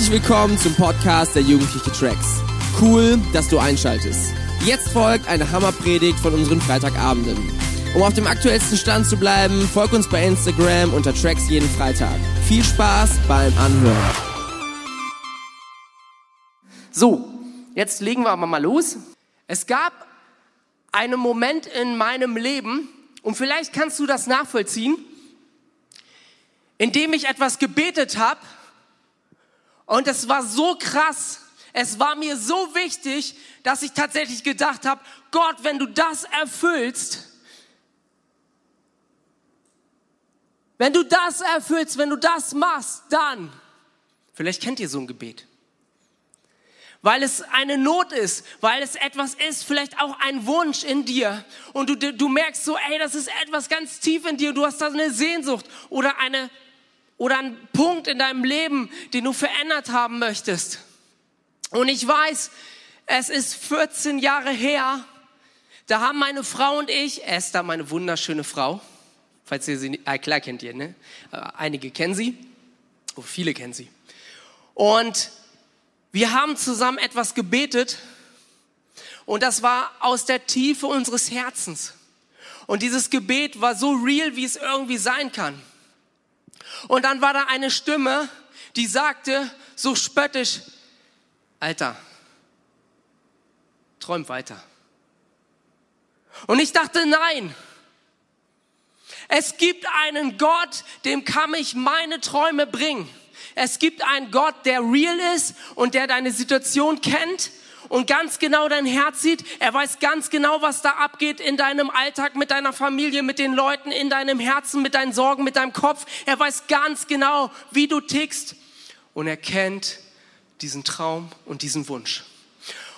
Herzlich willkommen zum Podcast der Jugendliche Tracks. Cool, dass du einschaltest. Jetzt folgt eine Hammerpredigt von unseren Freitagabenden. Um auf dem aktuellsten Stand zu bleiben, folg uns bei Instagram unter Tracks jeden Freitag. Viel Spaß beim Anhören. So, jetzt legen wir aber mal los. Es gab einen Moment in meinem Leben, und vielleicht kannst du das nachvollziehen, in dem ich etwas gebetet habe und es war so krass, es war mir so wichtig, dass ich tatsächlich gedacht habe, Gott, wenn du das erfüllst, wenn du das erfüllst, wenn du das machst, dann, vielleicht kennt ihr so ein Gebet, weil es eine Not ist, weil es etwas ist, vielleicht auch ein Wunsch in dir. Und du, du merkst so, ey, das ist etwas ganz tief in dir, du hast da eine Sehnsucht oder eine oder ein Punkt in deinem Leben, den du verändert haben möchtest. Und ich weiß, es ist 14 Jahre her, da haben meine Frau und ich, Esther, meine wunderschöne Frau, falls ihr sie, äh, klar kennt ihr, ne? Äh, einige kennen sie, oh, viele kennen sie. Und wir haben zusammen etwas gebetet und das war aus der Tiefe unseres Herzens. Und dieses Gebet war so real, wie es irgendwie sein kann. Und dann war da eine Stimme, die sagte so spöttisch, Alter, träum weiter. Und ich dachte, nein, es gibt einen Gott, dem kann ich meine Träume bringen. Es gibt einen Gott, der real ist und der deine Situation kennt und ganz genau dein Herz sieht. Er weiß ganz genau, was da abgeht in deinem Alltag, mit deiner Familie, mit den Leuten, in deinem Herzen, mit deinen Sorgen, mit deinem Kopf. Er weiß ganz genau, wie du tickst. Und er kennt diesen Traum und diesen Wunsch.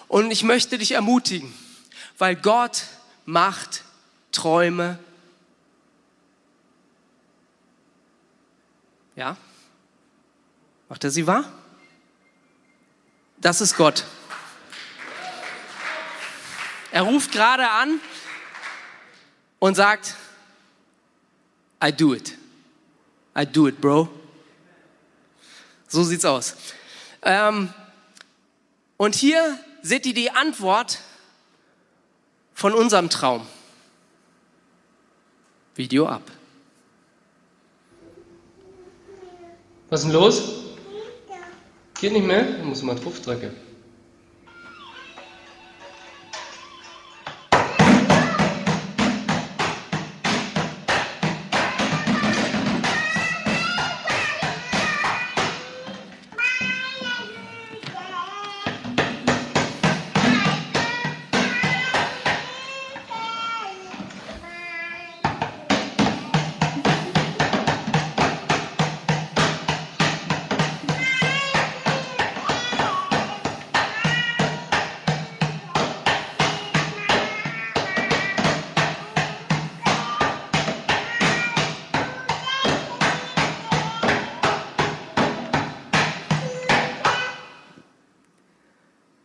Und ich möchte dich ermutigen, weil Gott macht Träume. Ja? Macht er sie wahr? Das ist Gott. Er ruft gerade an und sagt, I do it. I do it, bro. So sieht's aus. Ähm, und hier seht ihr die Antwort von unserem Traum. Video ab. Was ist denn los? Geht nicht mehr? Ich muss mal drauf drücken.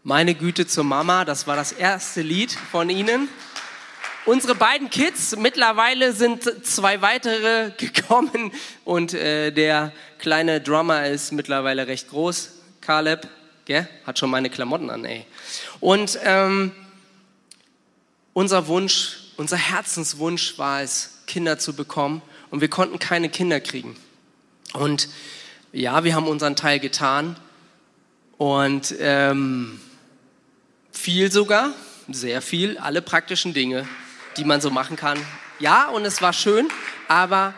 Meine Güte zur Mama, das war das erste Lied von ihnen. Unsere beiden Kids, mittlerweile sind zwei weitere gekommen und äh, der kleine Drummer ist mittlerweile recht groß, Caleb, gell? hat schon meine Klamotten an, ey. Und ähm, unser Wunsch, unser Herzenswunsch war es, Kinder zu bekommen und wir konnten keine Kinder kriegen. Und ja, wir haben unseren Teil getan und ähm, viel sogar, sehr viel, alle praktischen Dinge, die man so machen kann. Ja, und es war schön, aber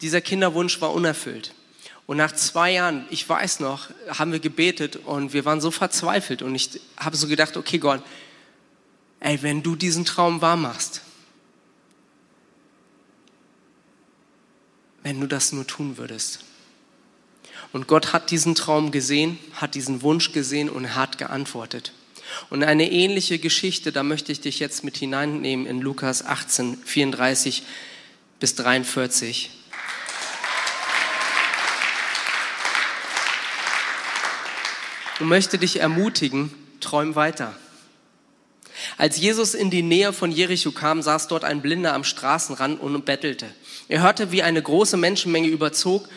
dieser Kinderwunsch war unerfüllt. Und nach zwei Jahren, ich weiß noch, haben wir gebetet und wir waren so verzweifelt und ich habe so gedacht, okay Gott, ey, wenn du diesen Traum wahr machst, wenn du das nur tun würdest. Und Gott hat diesen Traum gesehen, hat diesen Wunsch gesehen und hat geantwortet. Und eine ähnliche Geschichte, da möchte ich dich jetzt mit hineinnehmen in Lukas 18, 34 bis 43. Und möchte dich ermutigen, träum weiter. Als Jesus in die Nähe von Jericho kam, saß dort ein Blinder am Straßenrand und bettelte. Er hörte, wie eine große Menschenmenge überzog,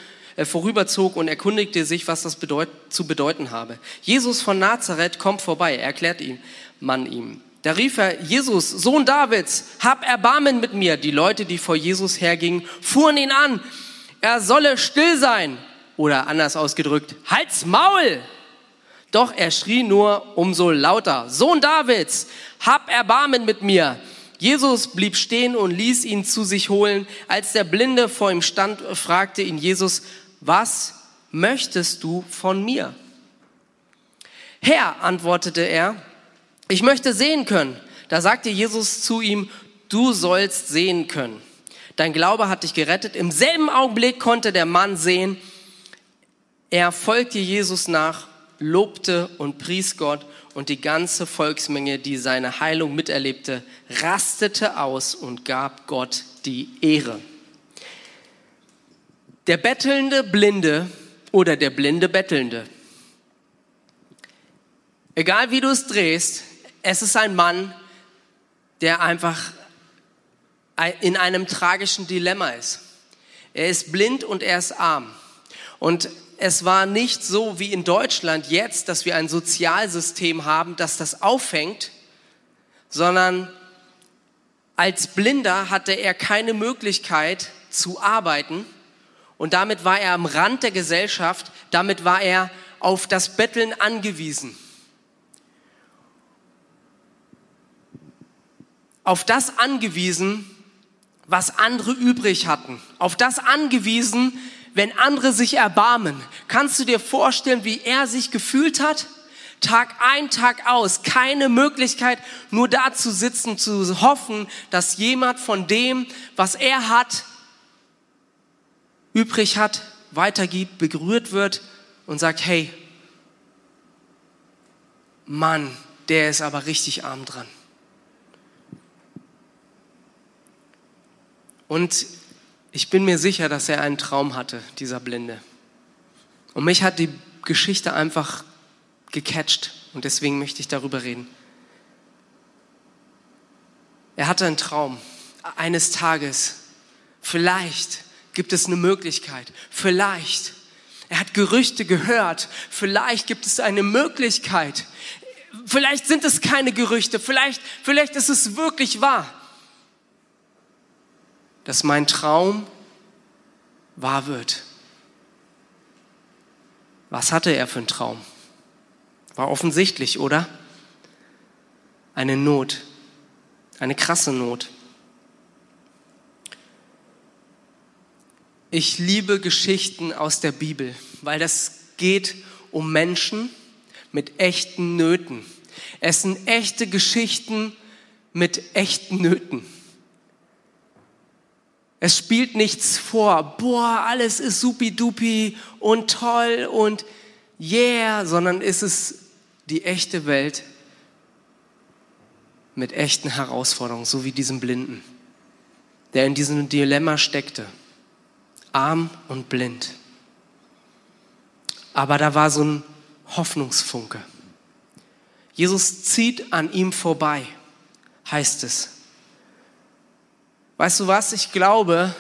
vorüberzog und erkundigte sich, was das bedeut zu bedeuten habe. Jesus von Nazareth kommt vorbei, erklärt ihm, man ihm. Da rief er, Jesus, Sohn Davids, hab Erbarmen mit mir. Die Leute, die vor Jesus hergingen, fuhren ihn an. Er solle still sein. Oder anders ausgedrückt, halt's Maul! Doch er schrie nur umso lauter, Sohn Davids, hab Erbarmen mit mir. Jesus blieb stehen und ließ ihn zu sich holen. Als der Blinde vor ihm stand, fragte ihn Jesus, was möchtest du von mir? Herr, antwortete er, ich möchte sehen können. Da sagte Jesus zu ihm, du sollst sehen können. Dein Glaube hat dich gerettet. Im selben Augenblick konnte der Mann sehen. Er folgte Jesus nach, lobte und pries Gott und die ganze Volksmenge, die seine Heilung miterlebte, rastete aus und gab Gott die Ehre. Der bettelnde Blinde oder der blinde Bettelnde. Egal wie du es drehst, es ist ein Mann, der einfach in einem tragischen Dilemma ist. Er ist blind und er ist arm. Und es war nicht so wie in Deutschland jetzt, dass wir ein Sozialsystem haben, das das auffängt, sondern als Blinder hatte er keine Möglichkeit zu arbeiten und damit war er am Rand der Gesellschaft, damit war er auf das Betteln angewiesen. auf das angewiesen, was andere übrig hatten. Auf das angewiesen, wenn andere sich erbarmen. Kannst du dir vorstellen, wie er sich gefühlt hat? Tag ein, Tag aus, keine Möglichkeit, nur da zu sitzen, zu hoffen, dass jemand von dem, was er hat, übrig hat, weitergibt, berührt wird und sagt, hey, Mann, der ist aber richtig arm dran. Und ich bin mir sicher, dass er einen Traum hatte, dieser Blinde. Und mich hat die Geschichte einfach gecatcht und deswegen möchte ich darüber reden. Er hatte einen Traum eines Tages. Vielleicht gibt es eine Möglichkeit. Vielleicht. Er hat Gerüchte gehört. Vielleicht gibt es eine Möglichkeit. Vielleicht sind es keine Gerüchte. Vielleicht, vielleicht ist es wirklich wahr dass mein Traum wahr wird. Was hatte er für einen Traum? War offensichtlich, oder? Eine Not, eine krasse Not. Ich liebe Geschichten aus der Bibel, weil das geht um Menschen mit echten Nöten. Es sind echte Geschichten mit echten Nöten. Es spielt nichts vor, boah, alles ist supidupi und toll und yeah, sondern ist es die echte Welt mit echten Herausforderungen, so wie diesem Blinden, der in diesem Dilemma steckte, arm und blind. Aber da war so ein Hoffnungsfunke. Jesus zieht an ihm vorbei, heißt es. Weißt du was? Ich glaube,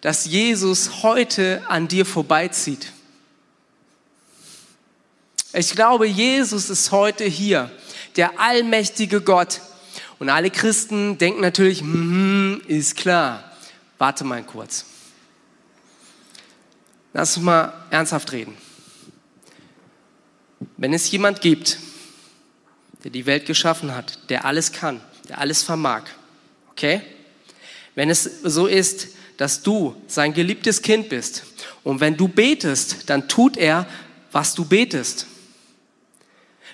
dass Jesus heute an dir vorbeizieht. Ich glaube, Jesus ist heute hier, der allmächtige Gott. Und alle Christen denken natürlich, mm, ist klar. Warte mal kurz. Lass uns mal ernsthaft reden. Wenn es jemand gibt, der die Welt geschaffen hat, der alles kann, der alles vermag, okay? Wenn es so ist, dass du sein geliebtes Kind bist und wenn du betest, dann tut er, was du betest.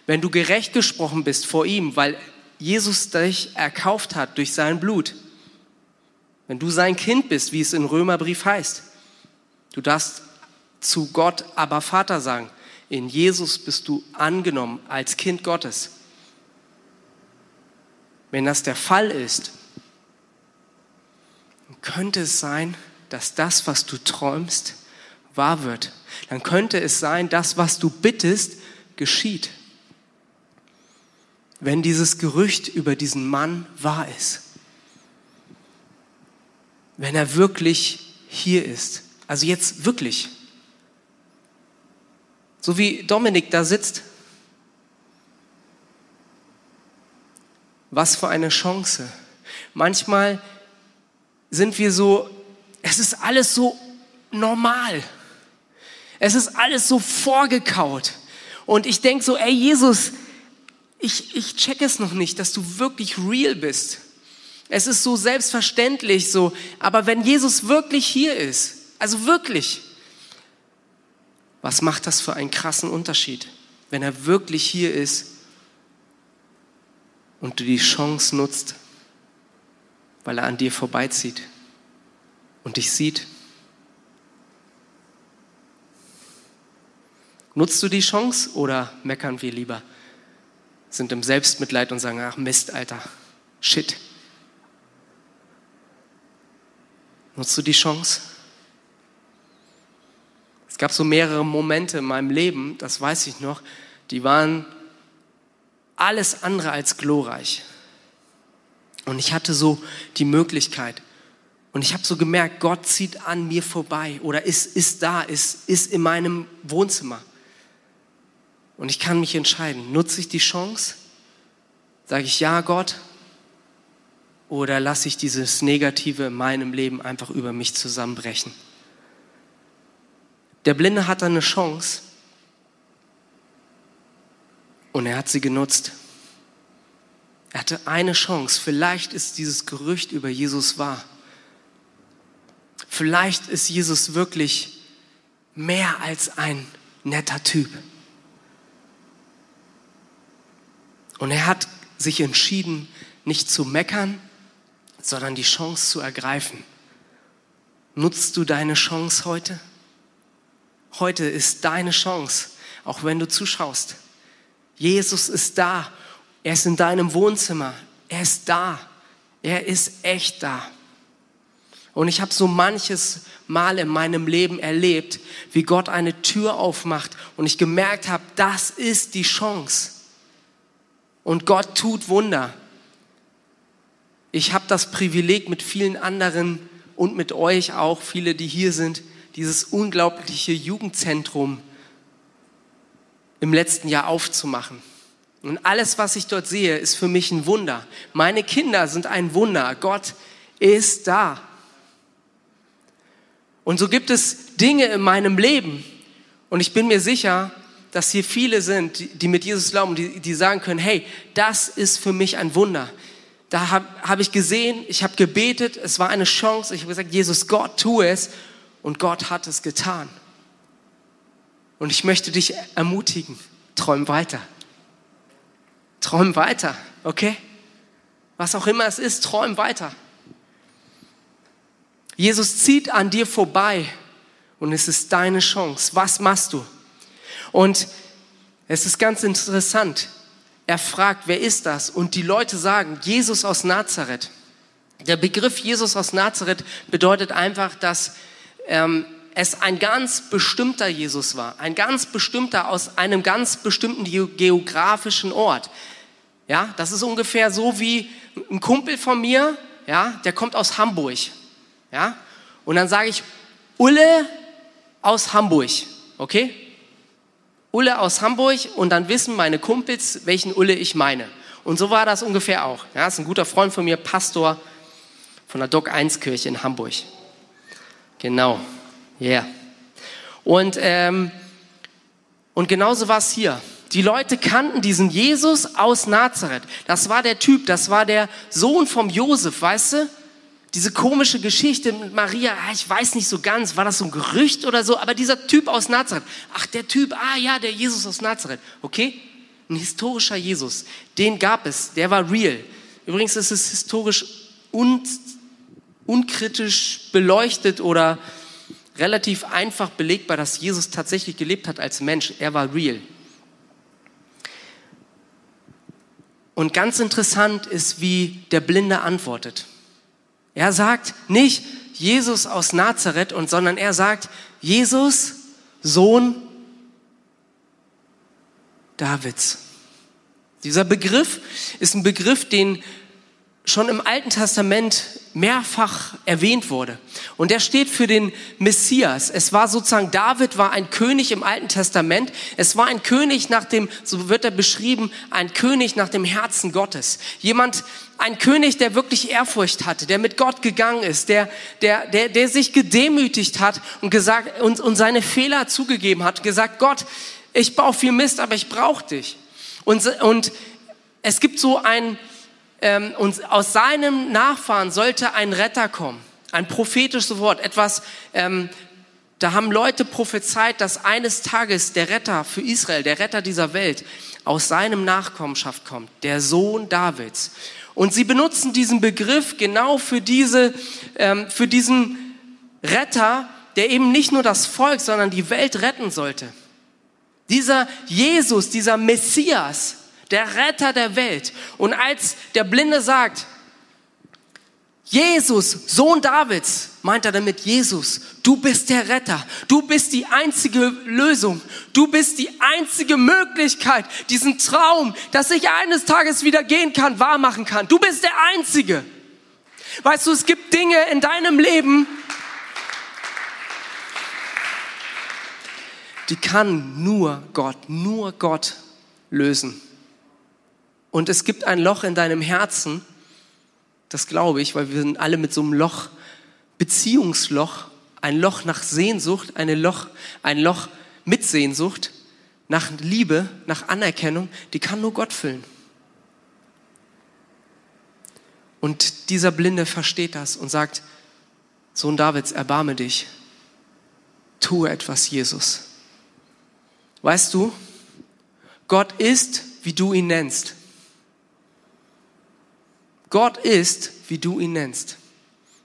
Wenn du gerecht gesprochen bist vor ihm, weil Jesus dich erkauft hat durch sein Blut, wenn du sein Kind bist, wie es im Römerbrief heißt, du darfst zu Gott aber Vater sagen. In Jesus bist du angenommen als Kind Gottes. Wenn das der Fall ist, könnte es sein, dass das, was du träumst, wahr wird. Dann könnte es sein, das, was du bittest, geschieht. Wenn dieses Gerücht über diesen Mann wahr ist. Wenn er wirklich hier ist. Also jetzt wirklich. So wie Dominik da sitzt. Was für eine Chance. Manchmal sind wir so, es ist alles so normal. Es ist alles so vorgekaut. Und ich denke so, ey Jesus, ich, ich check es noch nicht, dass du wirklich real bist. Es ist so selbstverständlich so, aber wenn Jesus wirklich hier ist, also wirklich, was macht das für einen krassen Unterschied, wenn er wirklich hier ist und du die Chance nutzt, weil er an dir vorbeizieht und dich sieht? Nutzt du die Chance oder meckern wir lieber? Sind im Selbstmitleid und sagen, ach Mist, Alter, shit. Nutzt du die Chance? Es gab so mehrere Momente in meinem Leben, das weiß ich noch, die waren alles andere als glorreich. Und ich hatte so die Möglichkeit. Und ich habe so gemerkt, Gott zieht an mir vorbei oder ist, ist da, ist, ist in meinem Wohnzimmer. Und ich kann mich entscheiden, nutze ich die Chance? Sage ich ja, Gott? Oder lasse ich dieses Negative in meinem Leben einfach über mich zusammenbrechen? Der Blinde hatte eine Chance und er hat sie genutzt. Er hatte eine Chance. Vielleicht ist dieses Gerücht über Jesus wahr. Vielleicht ist Jesus wirklich mehr als ein netter Typ. Und er hat sich entschieden, nicht zu meckern, sondern die Chance zu ergreifen. Nutzt du deine Chance heute? Heute ist deine Chance, auch wenn du zuschaust. Jesus ist da. Er ist in deinem Wohnzimmer. Er ist da. Er ist echt da. Und ich habe so manches Mal in meinem Leben erlebt, wie Gott eine Tür aufmacht und ich gemerkt habe, das ist die Chance. Und Gott tut Wunder. Ich habe das Privileg mit vielen anderen und mit euch auch, viele, die hier sind, dieses unglaubliche Jugendzentrum im letzten Jahr aufzumachen. Und alles, was ich dort sehe, ist für mich ein Wunder. Meine Kinder sind ein Wunder. Gott ist da. Und so gibt es Dinge in meinem Leben. Und ich bin mir sicher, dass hier viele sind, die, mit Jesus glauben, die, die sagen können, hey, das ist für mich ein Wunder. Da habe hab ich gesehen, ich habe gebetet, es war eine Chance. Ich habe gesagt, Jesus, Gott, tu es. Und Gott hat es getan. Und ich möchte dich ermutigen, träum weiter. Träum weiter, okay? Was auch immer es ist, träum weiter. Jesus zieht an dir vorbei und es ist deine Chance. Was machst du? Und es ist ganz interessant. Er fragt, wer ist das? Und die Leute sagen, Jesus aus Nazareth. Der Begriff Jesus aus Nazareth bedeutet einfach, dass ähm, es ein ganz bestimmter Jesus war. Ein ganz bestimmter aus einem ganz bestimmten geografischen Ort. Ja, das ist ungefähr so wie ein Kumpel von mir, ja, der kommt aus Hamburg. Ja, und dann sage ich, Ulle aus Hamburg. Okay? Ulle aus Hamburg und dann wissen meine Kumpels, welchen Ulle ich meine. Und so war das ungefähr auch. Ja, ist ein guter Freund von mir, Pastor von der Doc 1 Kirche in Hamburg. Genau. Ja. Yeah. Und, ähm, und genauso war es hier. Die Leute kannten diesen Jesus aus Nazareth. Das war der Typ, das war der Sohn vom Josef, weißt du? diese komische Geschichte mit Maria, ah, ich weiß nicht so ganz, war das so ein Gerücht oder so, aber dieser Typ aus Nazareth, ach der Typ, ah ja, der Jesus aus Nazareth, okay? Ein historischer Jesus, den gab es, der war real. Übrigens ist es historisch un, unkritisch beleuchtet oder relativ einfach belegbar, dass Jesus tatsächlich gelebt hat als Mensch. Er war real. Und ganz interessant ist, wie der Blinde antwortet. Er sagt nicht Jesus aus Nazareth, und, sondern er sagt Jesus, Sohn Davids. Dieser Begriff ist ein Begriff, den schon im Alten Testament mehrfach erwähnt wurde. Und der steht für den Messias. Es war sozusagen, David war ein König im Alten Testament. Es war ein König nach dem, so wird er beschrieben, ein König nach dem Herzen Gottes. Jemand, ein König, der wirklich Ehrfurcht hatte, der mit Gott gegangen ist, der, der, der, der sich gedemütigt hat und gesagt, und, und seine Fehler zugegeben hat, gesagt, Gott, ich baue viel Mist, aber ich brauche dich. Und, und es gibt so ein, ähm, und aus seinem Nachfahren sollte ein Retter kommen. Ein prophetisches Wort, etwas, ähm, da haben Leute prophezeit, dass eines Tages der Retter für Israel, der Retter dieser Welt, aus seinem Nachkommenschaft kommt, der Sohn Davids. Und sie benutzen diesen Begriff genau für diese, ähm, für diesen Retter, der eben nicht nur das Volk, sondern die Welt retten sollte. Dieser Jesus, dieser Messias, der Retter der Welt. Und als der Blinde sagt, Jesus, Sohn Davids, meint er damit, Jesus, du bist der Retter, du bist die einzige Lösung, du bist die einzige Möglichkeit, diesen Traum, dass ich eines Tages wieder gehen kann, wahr machen kann. Du bist der Einzige. Weißt du, es gibt Dinge in deinem Leben, die kann nur Gott, nur Gott lösen. Und es gibt ein Loch in deinem Herzen, das glaube ich, weil wir sind alle mit so einem Loch, Beziehungsloch, ein Loch nach Sehnsucht, eine Loch, ein Loch mit Sehnsucht, nach Liebe, nach Anerkennung, die kann nur Gott füllen. Und dieser Blinde versteht das und sagt, Sohn Davids, erbarme dich. Tue etwas, Jesus. Weißt du, Gott ist, wie du ihn nennst. Gott ist, wie du ihn nennst.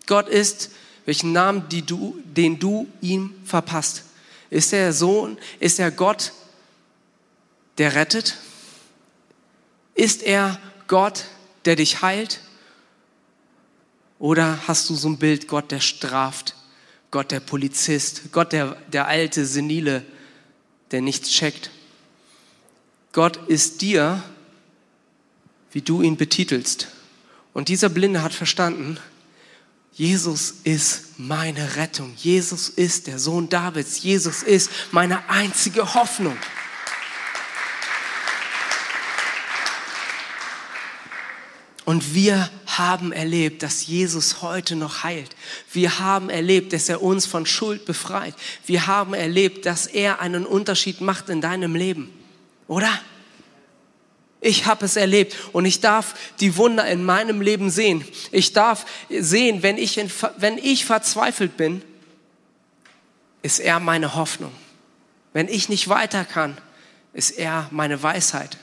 Gott ist, welchen Namen die du, den du ihm verpasst. Ist er Sohn? Ist er Gott, der rettet? Ist er Gott, der dich heilt? Oder hast du so ein Bild, Gott, der straft? Gott, der Polizist? Gott, der, der alte, senile, der nichts checkt? Gott ist dir, wie du ihn betitelst. Und dieser Blinde hat verstanden, Jesus ist meine Rettung. Jesus ist der Sohn Davids. Jesus ist meine einzige Hoffnung. Und wir haben erlebt, dass Jesus heute noch heilt. Wir haben erlebt, dass er uns von Schuld befreit. Wir haben erlebt, dass er einen Unterschied macht in deinem Leben. Oder? Ich habe es erlebt und ich darf die Wunder in meinem Leben sehen. Ich darf sehen, wenn ich, in, wenn ich verzweifelt bin, ist er meine Hoffnung. Wenn ich nicht weiter kann, ist er meine Weisheit.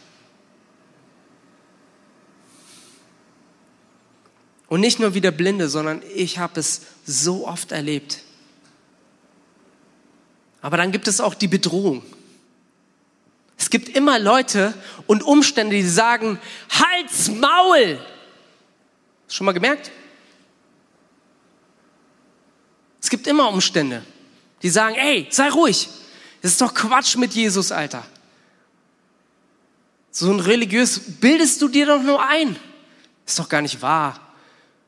Und nicht nur wie der Blinde, sondern ich habe es so oft erlebt. Aber dann gibt es auch die Bedrohung. Es gibt immer Leute und Umstände, die sagen, Halt's Maul! Schon mal gemerkt? Es gibt immer Umstände, die sagen, ey, sei ruhig. Das ist doch Quatsch mit Jesus, Alter. So ein religiös bildest du dir doch nur ein. Ist doch gar nicht wahr.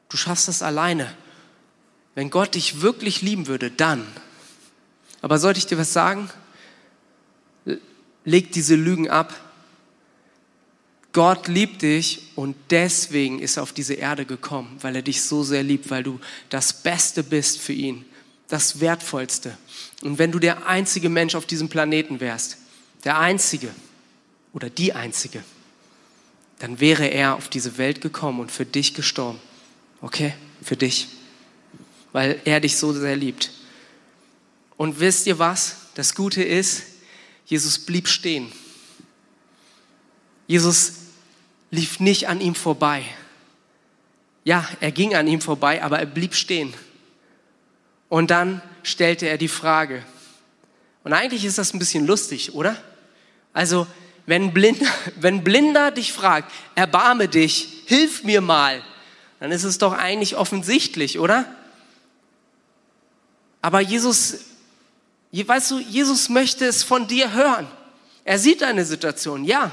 Du schaffst das alleine. Wenn Gott dich wirklich lieben würde, dann. Aber sollte ich dir was sagen? Leg diese Lügen ab. Gott liebt dich und deswegen ist er auf diese Erde gekommen, weil er dich so sehr liebt, weil du das Beste bist für ihn, das Wertvollste. Und wenn du der einzige Mensch auf diesem Planeten wärst, der einzige oder die einzige, dann wäre er auf diese Welt gekommen und für dich gestorben. Okay? Für dich. Weil er dich so sehr liebt. Und wisst ihr was? Das Gute ist, Jesus blieb stehen. Jesus lief nicht an ihm vorbei. Ja, er ging an ihm vorbei, aber er blieb stehen. Und dann stellte er die Frage. Und eigentlich ist das ein bisschen lustig, oder? Also, wenn Blinder, wenn Blinder dich fragt, erbarme dich, hilf mir mal, dann ist es doch eigentlich offensichtlich, oder? Aber Jesus Weißt du, Jesus möchte es von dir hören. Er sieht deine Situation, ja.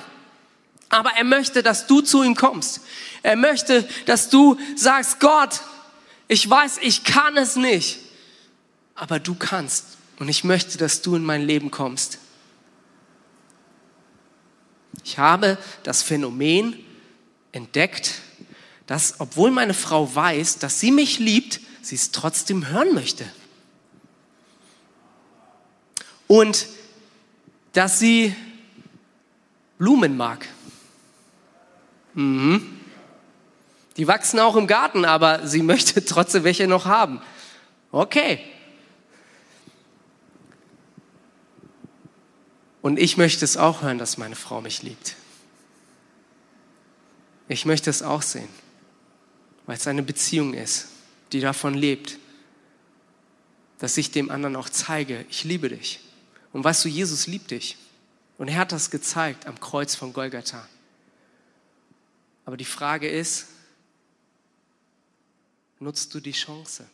Aber er möchte, dass du zu ihm kommst. Er möchte, dass du sagst, Gott, ich weiß, ich kann es nicht. aber du kannst. Und ich möchte, dass du in mein Leben kommst. Ich habe das Phänomen entdeckt, dass obwohl meine Frau weiß, dass sie mich liebt, sie es trotzdem hören möchte. Und dass sie Blumen mag. Mhm. Die wachsen auch im Garten, aber sie möchte trotzdem welche noch haben. Okay. Und ich möchte es auch hören, dass meine Frau mich liebt. Ich möchte es auch sehen, weil es eine Beziehung ist, die davon lebt, dass ich dem anderen auch zeige, ich liebe dich. Und weißt du, Jesus liebt dich. Und er hat das gezeigt am Kreuz von Golgatha. Aber die Frage ist, nutzt du die Chance?